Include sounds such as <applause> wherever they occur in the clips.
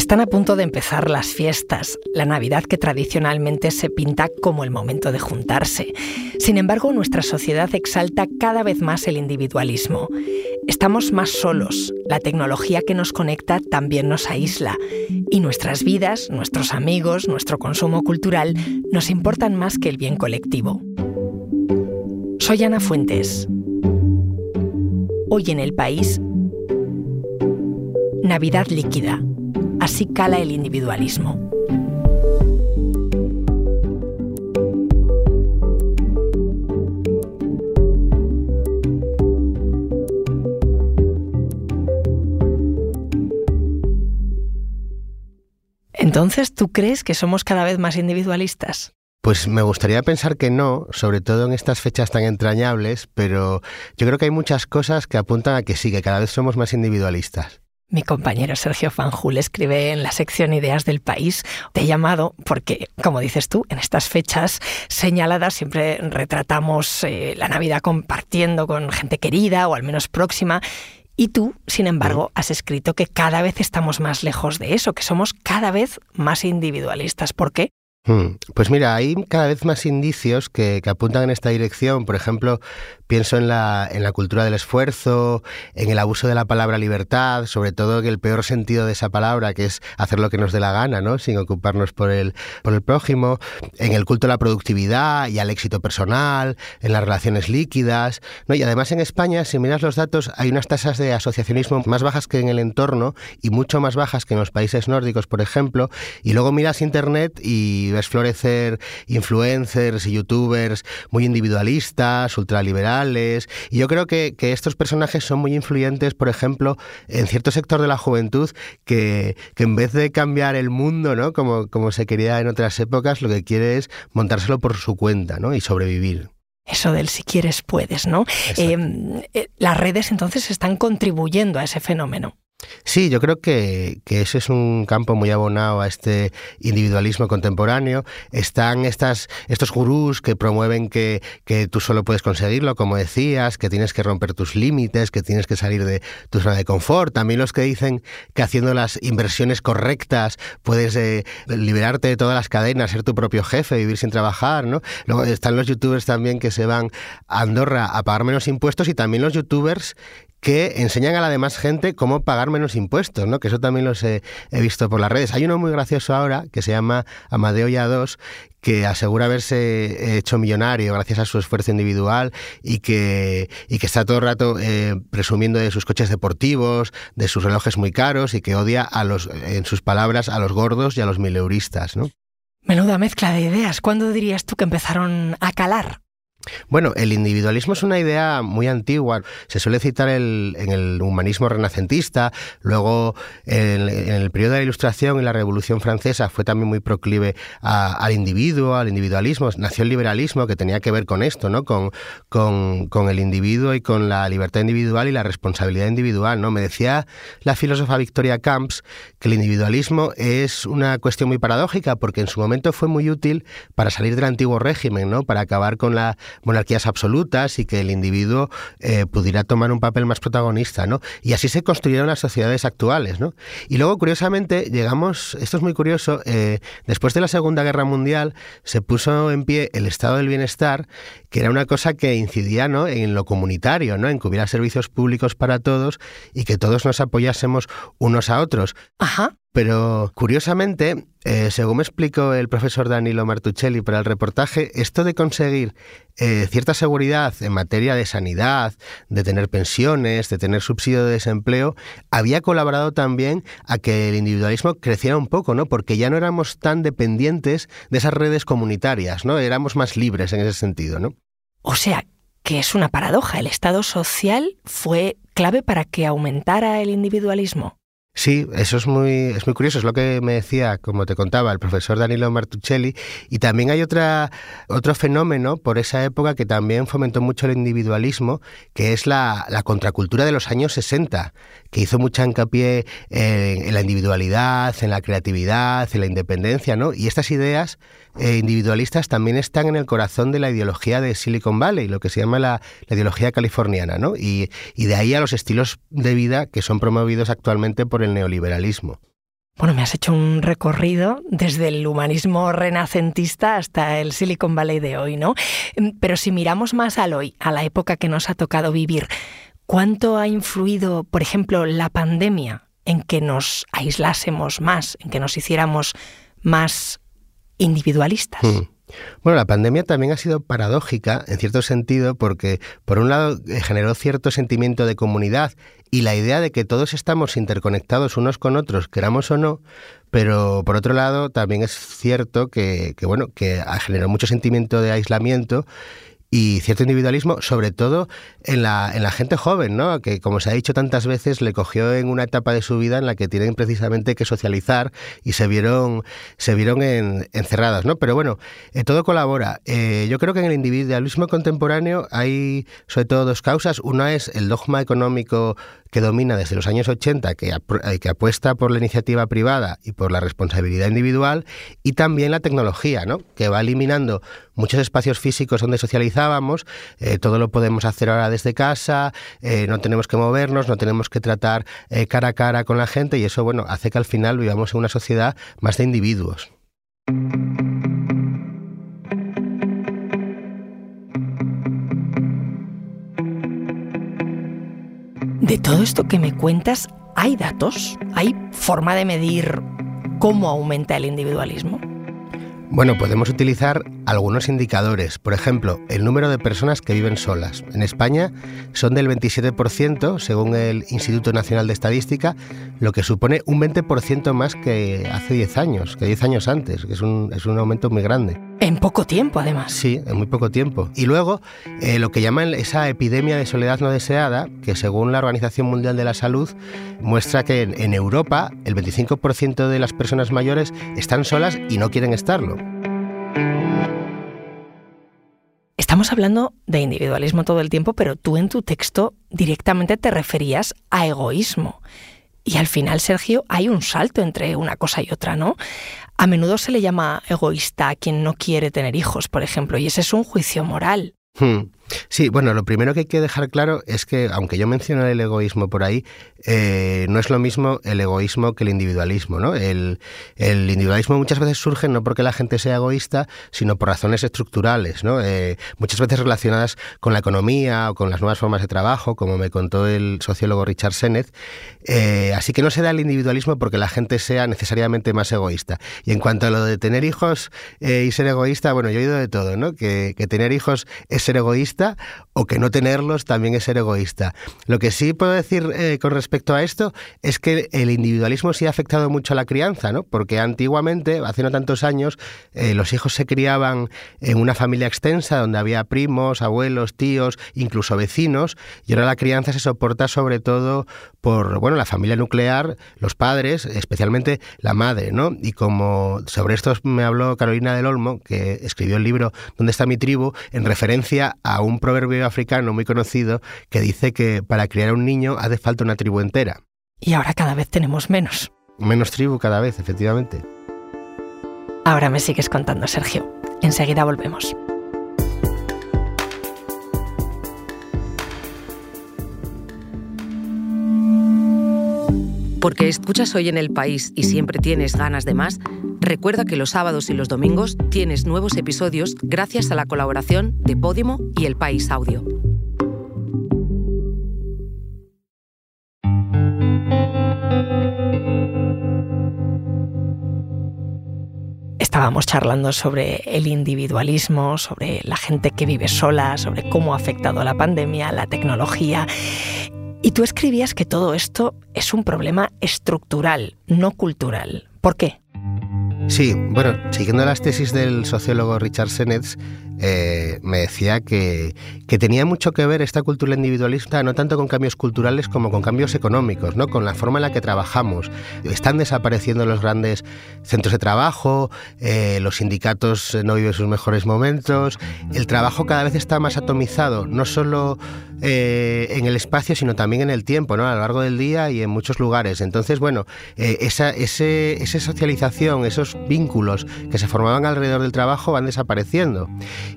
Están a punto de empezar las fiestas, la Navidad que tradicionalmente se pinta como el momento de juntarse. Sin embargo, nuestra sociedad exalta cada vez más el individualismo. Estamos más solos, la tecnología que nos conecta también nos aísla y nuestras vidas, nuestros amigos, nuestro consumo cultural nos importan más que el bien colectivo. Soy Ana Fuentes. Hoy en el país, Navidad líquida Así cala el individualismo. Entonces, ¿tú crees que somos cada vez más individualistas? Pues me gustaría pensar que no, sobre todo en estas fechas tan entrañables, pero yo creo que hay muchas cosas que apuntan a que sí, que cada vez somos más individualistas. Mi compañero Sergio Fanjul escribe en la sección Ideas del País. Te he llamado porque, como dices tú, en estas fechas señaladas siempre retratamos eh, la Navidad compartiendo con gente querida o al menos próxima. Y tú, sin embargo, has escrito que cada vez estamos más lejos de eso, que somos cada vez más individualistas. ¿Por qué? Hmm. Pues mira, hay cada vez más indicios que, apuntan en esta dirección. Por ejemplo, pienso en la, en la cultura del esfuerzo, en el abuso de la palabra libertad, sobre todo en el peor sentido de esa palabra, que es hacer lo que nos dé la gana, ¿no? Sin ocuparnos por el, por el prójimo, en el culto a la productividad y al éxito personal, en las relaciones líquidas. ¿no? Y además en España, si miras los datos, hay unas tasas de asociacionismo más bajas que en el entorno y mucho más bajas que en los países nórdicos, por ejemplo. Y luego miras Internet y ves florecer influencers y youtubers muy individualistas, ultraliberales. Y yo creo que, estos personajes son muy influyentes, por ejemplo, en cierto sector de la juventud que, en vez de cambiar el mundo, ¿no? Como, como se quería en otras épocas, lo que quiere es montárselo por su cuenta, ¿no? Y sobrevivir eso del si quieres puedes, ¿no? Em, eh, las redes entonces están contribuyendo a ese fenómeno. Sí, yo creo que, que, ese es un campo muy abonado a este individualismo contemporáneo. Están estas, estos gurús que promueven que, que, tú solo puedes conseguirlo, como decías, que tienes que romper tus límites, que tienes que salir de tu zona de confort. También los que dicen que haciendo las inversiones correctas puedes eh, liberarte de todas las cadenas, ser tu propio jefe, vivir sin trabajar. ¿no? Luego están los youtubers también que se van a Andorra a pagar menos impuestos y también los youtubers que enseñan a la demás gente cómo pagar menos impuestos, ¿no? Que eso también los he, visto por las redes. Hay uno muy gracioso ahora que se llama Amadeo Ya2, que asegura haberse hecho millonario gracias a su esfuerzo individual y que, y que está todo el rato eh, presumiendo de sus coches deportivos, de sus relojes muy caros y que odia a los, en sus palabras, a los gordos y a los mileuristas, ¿no? Menuda mezcla de ideas. ¿Cuándo dirías tú que empezaron a calar? Bueno, el individualismo es una idea muy antigua. Se suele citar en el humanismo renacentista, luego en, el periodo de la Ilustración y la Revolución Francesa fue también muy proclive al individuo, al individualismo. Nació el liberalismo que tenía que ver con esto, ¿no? Con, con, el individuo y con la libertad individual y la responsabilidad individual, ¿no? Me decía la filósofa Victoria Camps que el individualismo es una cuestión muy paradójica porque en su momento fue muy útil para salir del antiguo régimen, ¿no? Para acabar con la monarquías absolutas y que el individuo eh, pudiera tomar un papel más protagonista, ¿no? Y así se construyeron las sociedades actuales, ¿no? Y luego, curiosamente, llegamos, esto es muy curioso, eh, después de la Segunda Guerra Mundial se puso en pie el estado del bienestar, que era una cosa que incidía, ¿no? En lo comunitario, ¿no? En que hubiera servicios públicos para todos y que todos nos apoyásemos unos a otros. Ajá. Pero curiosamente, eh, según me explicó el profesor Danilo Martuccelli para el reportaje, esto de conseguir eh, cierta seguridad en materia de sanidad, de tener pensiones, de tener subsidio de desempleo, había colaborado también a que el individualismo creciera un poco, ¿no? Porque ya no éramos tan dependientes de esas redes comunitarias, ¿no? Éramos más libres en ese sentido, ¿no? O sea, que es una paradoja. El Estado social fue clave para que aumentara el individualismo. Sí, eso es muy, es muy curioso, es lo que me decía, como te contaba, el profesor Danilo Martuccelli. Y también hay otra, otro fenómeno por esa época que también fomentó mucho el individualismo, que es la, la contracultura de los años 60, que hizo mucha hincapié en, la individualidad, en la creatividad, en la independencia, ¿no? Y estas ideas eh, individualistas también están en el corazón de la ideología de Silicon Valley, lo que se llama la, ideología californiana, ¿no? Y, y de ahí a los estilos de vida que son promovidos actualmente por el neoliberalismo. Bueno, me has hecho un recorrido desde el humanismo renacentista hasta el Silicon Valley de hoy, ¿no? Em, pero si miramos más al hoy, a la época que nos ha tocado vivir, ¿cuánto ha influido, por ejemplo, la pandemia en que nos aislásemos más, en que nos hiciéramos más individualistas? Hmm. Bueno, la pandemia también ha sido paradójica en cierto sentido porque, por un lado, eh, generó cierto sentimiento de comunidad y la idea de que todos estamos interconectados unos con otros, queramos o no, pero por otro lado también es cierto que, que bueno, que ha generado mucho sentimiento de aislamiento y cierto individualismo, sobre todo en la, en la gente joven, ¿no? que como se ha dicho tantas veces, le cogió en una etapa de su vida en la que tienen precisamente que socializar y se vieron, se vieron encerradas. ¿no? Pero bueno, eh, todo colabora. Eh, yo creo que en el individualismo contemporáneo hay sobre todo dos causas. Una es el dogma económico que domina desde los años 80, que, eh, que apuesta por la iniciativa privada y por la responsabilidad individual, y también la tecnología, ¿no? que va eliminando muchos espacios físicos donde socializábamos, eh, todo lo podemos hacer ahora desde casa, eh, no tenemos que movernos, no tenemos que tratar cara a cara con la gente, y eso bueno, hace que al final vivamos en una sociedad más de individuos. De todo esto que me cuentas, ¿hay datos? ¿Hay forma de medir cómo aumenta el individualismo? Bueno, podemos utilizar algunos indicadores. Por ejemplo, el número de personas que viven solas. En España son del 27%, según el Instituto Nacional de Estadística, lo que supone un 20% más que hace 10 años, que 10 años antes, que es un, es un aumento muy grande. En poco tiempo, además. Sí, en muy poco tiempo. Y luego, eh, lo que llaman esa epidemia de soledad no deseada, que según la Organización Mundial de la Salud, muestra que en, en Europa el 25% de las personas mayores están solas y no quieren estarlo. Estamos hablando de individualismo todo el tiempo, pero tú en tu texto directamente te referías a egoísmo. Y al final, Sergio, hay un salto entre una cosa y otra, ¿no? A menudo se le llama egoísta a quien no quiere tener hijos, por ejemplo, y ese es un juicio moral. Hmm. Sí, bueno, lo primero que hay que dejar claro es que, aunque yo mencioné el egoísmo por ahí, eh, no es lo mismo el egoísmo que el individualismo, ¿no? El, individualismo muchas veces surge no porque la gente sea egoísta, sino por razones estructurales, ¿no? Eh, muchas veces relacionadas con la economía o con las nuevas formas de trabajo, como me contó el sociólogo Richard Sennett. Eh, así que no se da el individualismo porque la gente sea necesariamente más egoísta. Y en cuanto a lo de tener hijos y ser egoísta, bueno, yo he oído de todo, ¿no? Que, tener hijos es ser o que no tenerlos también es ser egoísta. Lo que sí puedo decir eh, con respecto a esto es que el individualismo sí ha afectado mucho a la crianza, ¿no? Porque antiguamente, hace no tantos años, eh, los hijos se criaban en una familia extensa donde había primos, abuelos, tíos, incluso vecinos, y ahora la crianza se soporta sobre todo por, bueno, la familia nuclear, los padres, especialmente la madre, ¿no? Y como sobre esto me habló Carolina del Olmo, que escribió el libro ¿Dónde está mi tribu?, en referencia a un un proverbio africano muy conocido que dice que para criar a un niño hace falta una tribu entera. Y ahora cada vez tenemos menos. Menos tribu cada vez, efectivamente. Ahora me sigues contando, Sergio. Enseguida volvemos. Porque escuchas hoy en el país y siempre tienes ganas de más, recuerda que los sábados y los domingos tienes nuevos episodios gracias a la colaboración de Podimo y El País Audio. Estábamos charlando sobre el individualismo, sobre la gente que vive sola, sobre cómo ha afectado la pandemia, la tecnología. Y tú escribías que todo esto es un problema estructural, no cultural. ¿Por qué? Sí, bueno, siguiendo las tesis del sociólogo Richard Sennett, eh, me decía que, tenía mucho que ver esta cultura individualista no tanto con cambios culturales como con cambios económicos, ¿no? con la forma en la que trabajamos. Están desapareciendo los grandes centros de trabajo, eh, los sindicatos no viven sus mejores momentos, el trabajo cada vez está más atomizado, no solo eh, en el espacio, sino también en el tiempo, ¿no? a lo largo del día y en muchos lugares. Entonces, bueno, esa, esa socialización, esos vínculos que se formaban alrededor del trabajo van desapareciendo.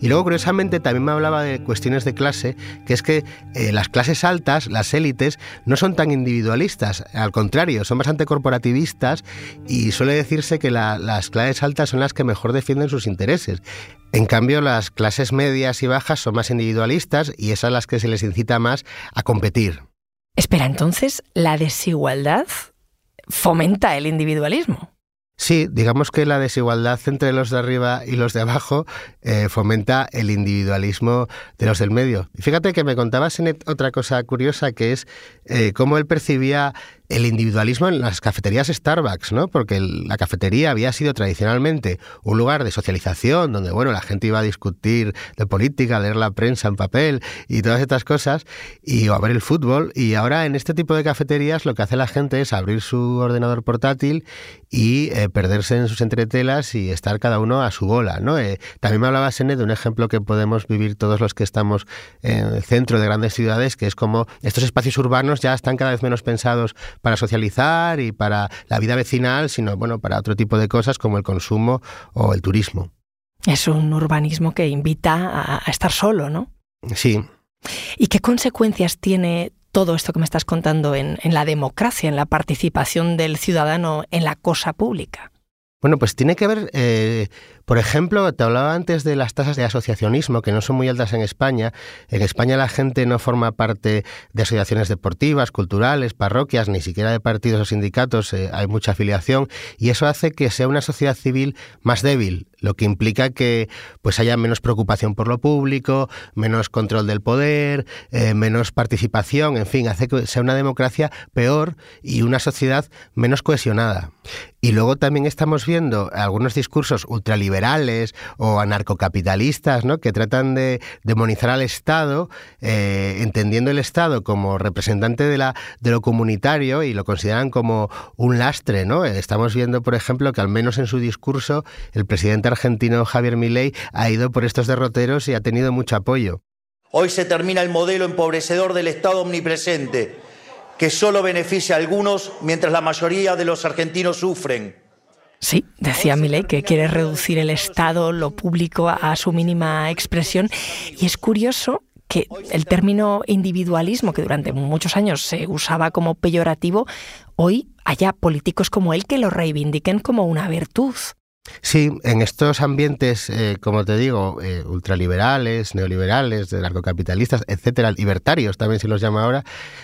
Y luego, curiosamente, también me hablaba de cuestiones de clase, que es que eh, las clases altas, las élites, no son tan individualistas, al contrario, son bastante corporativistas y suele decirse que las clases altas son las que mejor defienden sus intereses. En cambio, las clases medias y bajas son más individualistas y esas las que se les incita más a competir. Espera, entonces, ¿la desigualdad fomenta el individualismo? Sí, digamos que la desigualdad entre los de arriba y los de abajo eh, fomenta el individualismo de los del medio. Fíjate que me contaba Senet otra cosa curiosa que es eh, cómo él percibía el individualismo en las cafeterías Starbucks, ¿no? Porque la cafetería había sido tradicionalmente un lugar de socialización donde, bueno, la gente iba a discutir de política, leer la prensa en papel y todas estas cosas, y a ver el fútbol. Y ahora en este tipo de cafeterías lo que hace la gente es abrir su ordenador portátil y eh, perderse en sus entretelas y estar cada uno a su bola, ¿no? Eh, también me hablaba Sene de un ejemplo que podemos vivir todos los que estamos en el centro de grandes ciudades, que es como estos espacios urbanos ya están cada vez menos pensados para socializar y para la vida vecinal, sino bueno, para otro tipo de cosas como el consumo o el turismo. Es un urbanismo que invita a estar solo, ¿no? Sí. ¿Y qué consecuencias tiene todo esto que me estás contando en, en la democracia, en la participación del ciudadano en la cosa pública? Bueno, pues tiene que ver eh, por ejemplo, te hablaba antes de las tasas de asociacionismo, que no son muy altas en España. En España la gente no forma parte de asociaciones deportivas, culturales, parroquias, ni siquiera de partidos o sindicatos, eh, hay mucha afiliación, y eso hace que sea una sociedad civil más débil, lo que implica que pues haya menos preocupación por lo público, menos control del poder, eh, menos participación, en fin, hace que sea una democracia peor y una sociedad menos cohesionada. Y luego también estamos viendo algunos discursos ultraliberales liberales o anarcocapitalistas, ¿no? que tratan de demonizar al Estado, eh, entendiendo el Estado como representante de, la, de lo comunitario y lo consideran como un lastre. ¿no? Estamos viendo, por ejemplo, que al menos en su discurso el presidente argentino Javier Milei ha ido por estos derroteros y ha tenido mucho apoyo. Hoy se termina el modelo empobrecedor del Estado omnipresente, que solo beneficia a algunos mientras la mayoría de los argentinos sufren. Sí, decía Milei que quiere reducir el Estado, lo público, a su mínima expresión. Y es curioso que el término individualismo, que durante muchos años se usaba como peyorativo, hoy haya políticos como él que lo reivindiquen como una virtud. Sí, en estos ambientes, eh, como te digo, eh, ultraliberales, neoliberales, narcocapitalistas, etcétera, libertarios también se los llama ahora,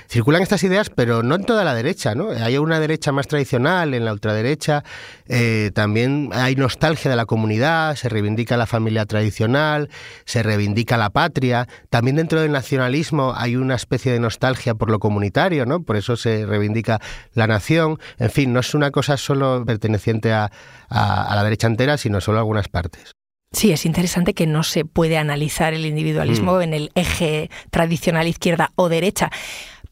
circulan estas ideas, pero no en toda la derecha, ¿no? Hay una derecha más tradicional, en la ultraderecha eh, también hay nostalgia de la comunidad, se reivindica la familia tradicional, se reivindica la patria, también dentro del nacionalismo hay una especie de nostalgia por lo comunitario, ¿no? Por eso se reivindica la nación, en fin, no es una cosa solo perteneciente a, a la derecha entera, sino solo algunas partes. Sí, es interesante que no se puede analizar el individualismo mm. en el eje tradicional izquierda o derecha.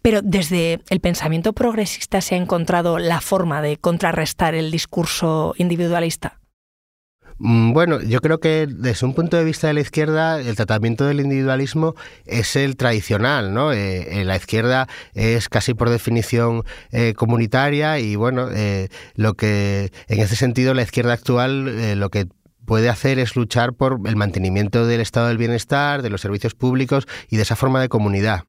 Pero desde el pensamiento progresista se ha encontrado la forma de contrarrestar el discurso individualista. Mm, bueno, yo creo que desde un punto de vista de la izquierda, el tratamiento del individualismo es el tradicional, ¿no? Eh, eh, la izquierda es casi por definición eh, comunitaria y bueno, lo que en ese sentido la izquierda actual lo que puede hacer es luchar por el mantenimiento del estado del bienestar, de los servicios públicos y de esa forma de comunidad.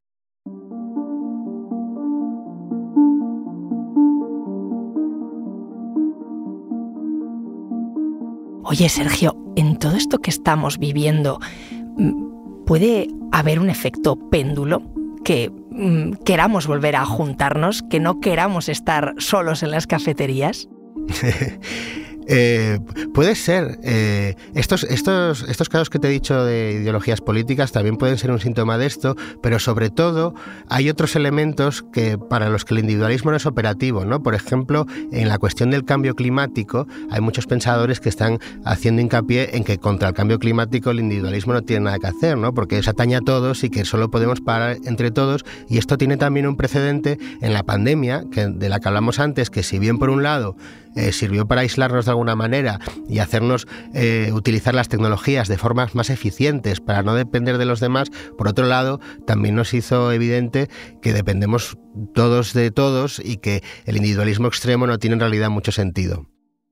Oye, Sergio, en todo esto que estamos viviendo, mm, ¿puede haber un efecto péndulo? Que mm, queramos volver a juntarnos, que no queramos estar solos en las cafeterías? <laughs> Eh, puede ser. Eh, estos, estos, estos casos que te he dicho de ideologías políticas también pueden ser un síntoma de esto, pero sobre todo hay otros elementos que para los que el individualismo no es operativo, ¿no? Por ejemplo, en la cuestión del cambio climático, hay muchos pensadores que están haciendo hincapié en que contra el cambio climático el individualismo no tiene nada que hacer, ¿no? Porque se atañe a todos y que solo podemos parar entre todos. Y esto tiene también un precedente en la pandemia, que, de la que hablamos antes, que si bien por un lado eh, sirvió para aislarnos de alguna manera y hacernos eh, utilizar las tecnologías de formas más eficientes para no depender de los demás, por otro lado, también nos hizo evidente que dependemos todos de todos y que el individualismo extremo no tiene en realidad mucho sentido.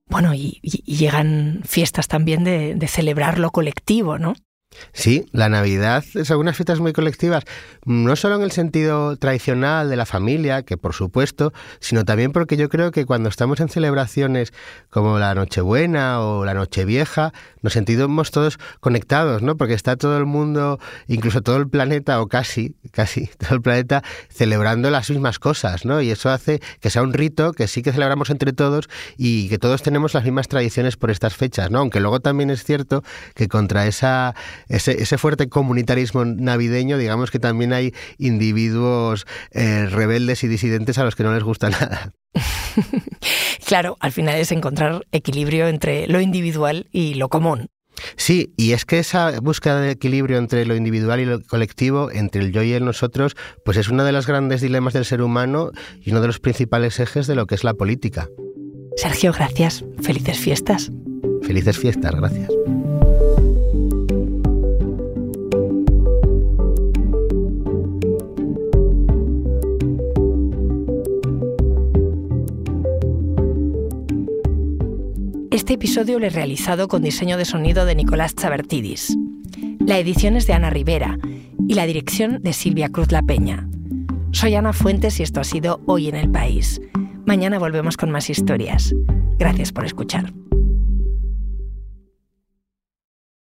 Bueno, y, llegan fiestas también de, de celebrar lo colectivo, ¿no? Sí, la Navidad es algunas fiestas muy colectivas, no solo en el sentido tradicional de la familia, que por supuesto, sino también porque yo creo que cuando estamos en celebraciones como la Nochebuena o la Nochevieja, nos sentimos todos conectados, ¿no? Porque está todo el mundo, incluso todo el planeta, o casi, casi <laughs> todo el planeta, celebrando las mismas cosas, ¿no? Y eso hace que sea un rito que sí que celebramos entre todos y que todos tenemos las mismas tradiciones por estas fechas, ¿no? Aunque luego también es cierto que contra esa ese, fuerte comunitarismo navideño, digamos que también hay individuos eh, rebeldes y disidentes a los que no les gusta <laughs> nada. claro, al final es encontrar equilibrio entre lo individual y lo común. Sí, y es que esa búsqueda de equilibrio entre lo individual y lo colectivo, entre el yo y el nosotros, pues es uno de los grandes dilemas del ser humano y uno de los principales ejes de lo que es la política. Sergio, gracias. Felices fiestas. Felices fiestas, gracias. Este episodio lo he realizado con diseño de sonido de Nicolás Chabertidis. La edición es de Ana Rivera y la dirección de Silvia Cruz La Peña. Soy Ana Fuentes y esto ha sido Hoy en el País. Mañana volvemos con más historias. Gracias por escuchar.